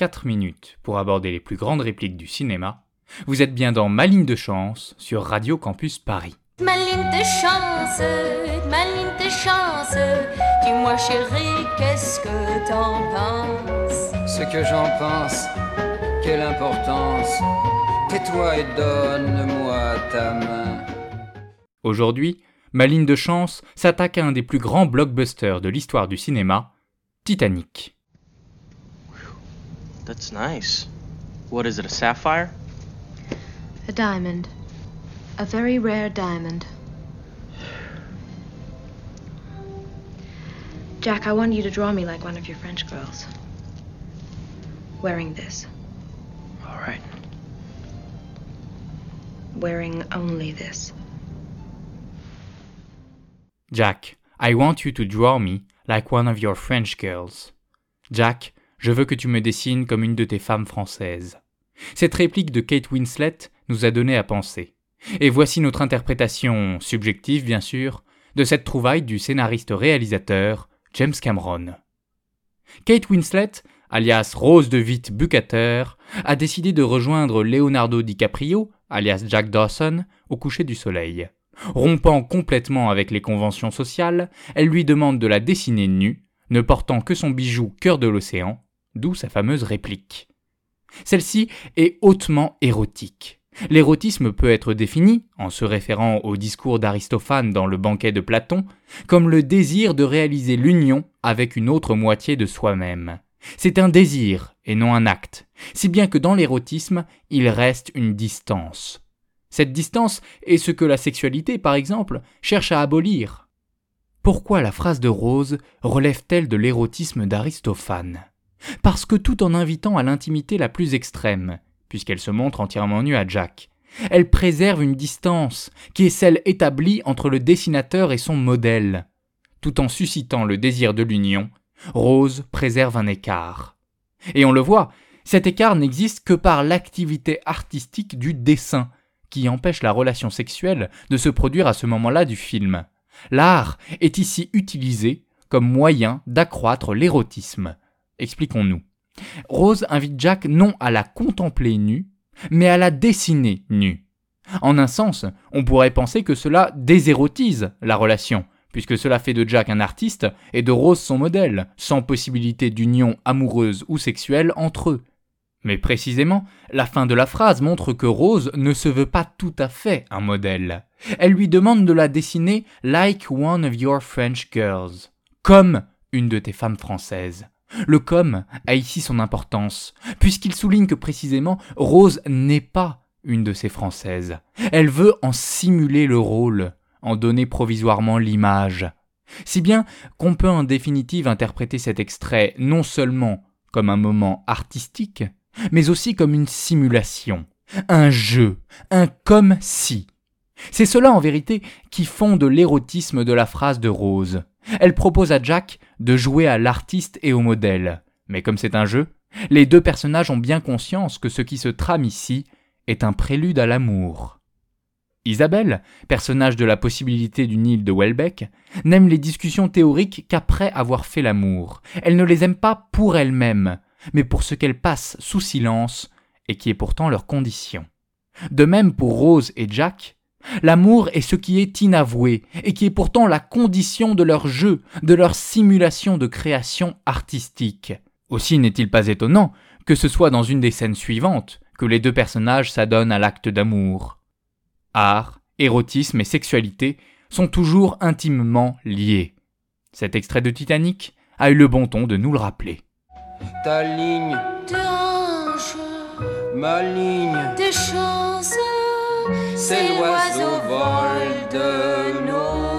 4 minutes pour aborder les plus grandes répliques du cinéma. Vous êtes bien dans Ma ligne de chance sur Radio Campus Paris. Ma ligne de chance, ma ligne de chance, dis-moi chérie, qu'est-ce que t'en penses? Ce que j'en pense, quelle importance, tais-toi et donne-moi ta main. Aujourd'hui, Ma ligne de chance s'attaque à un des plus grands blockbusters de l'histoire du cinéma, Titanic. That's nice. What is it, a sapphire? A diamond. A very rare diamond. Jack, I want you to draw me like one of your French girls. Wearing this. All right. Wearing only this. Jack, I want you to draw me like one of your French girls. Jack, je veux que tu me dessines comme une de tes femmes françaises. Cette réplique de Kate Winslet nous a donné à penser. Et voici notre interprétation, subjective bien sûr, de cette trouvaille du scénariste-réalisateur James Cameron. Kate Winslet, alias Rose de Witt Bucater, a décidé de rejoindre Leonardo DiCaprio, alias Jack Dawson, au coucher du soleil. Rompant complètement avec les conventions sociales, elle lui demande de la dessiner nue, ne portant que son bijou cœur de l'océan, d'où sa fameuse réplique. Celle-ci est hautement érotique. L'érotisme peut être défini, en se référant au discours d'Aristophane dans le banquet de Platon, comme le désir de réaliser l'union avec une autre moitié de soi-même. C'est un désir et non un acte, si bien que dans l'érotisme, il reste une distance. Cette distance est ce que la sexualité, par exemple, cherche à abolir. Pourquoi la phrase de Rose relève-t-elle de l'érotisme d'Aristophane? Parce que tout en invitant à l'intimité la plus extrême, puisqu'elle se montre entièrement nue à Jack, elle préserve une distance qui est celle établie entre le dessinateur et son modèle. Tout en suscitant le désir de l'union, Rose préserve un écart. Et on le voit, cet écart n'existe que par l'activité artistique du dessin, qui empêche la relation sexuelle de se produire à ce moment-là du film. L'art est ici utilisé comme moyen d'accroître l'érotisme. Expliquons-nous. Rose invite Jack non à la contempler nue, mais à la dessiner nue. En un sens, on pourrait penser que cela désérotise la relation, puisque cela fait de Jack un artiste et de Rose son modèle, sans possibilité d'union amoureuse ou sexuelle entre eux. Mais précisément, la fin de la phrase montre que Rose ne se veut pas tout à fait un modèle. Elle lui demande de la dessiner like one of your French girls, comme une de tes femmes françaises. Le comme a ici son importance, puisqu'il souligne que précisément Rose n'est pas une de ces françaises. Elle veut en simuler le rôle, en donner provisoirement l'image. Si bien qu'on peut en définitive interpréter cet extrait non seulement comme un moment artistique, mais aussi comme une simulation, un jeu, un comme si. C'est cela en vérité qui fonde l'érotisme de la phrase de Rose. Elle propose à Jack de jouer à l'artiste et au modèle. Mais comme c'est un jeu, les deux personnages ont bien conscience que ce qui se trame ici est un prélude à l'amour. Isabelle, personnage de la possibilité d'une île de Welbeck, n'aime les discussions théoriques qu'après avoir fait l'amour. Elle ne les aime pas pour elle-même, mais pour ce qu'elles passent sous silence et qui est pourtant leur condition. De même pour Rose et Jack, l'amour est ce qui est inavoué et qui est pourtant la condition de leur jeu, de leur simulation de création artistique. Aussi n'est-il pas étonnant que ce soit dans une des scènes suivantes que les deux personnages s'adonnent à l'acte d'amour. Art, érotisme et sexualité sont toujours intimement liés. Cet extrait de Titanic a eu le bon ton de nous le rappeler. Ta ligne, ma ligne, de chance, c'est l'oiseau vol de nos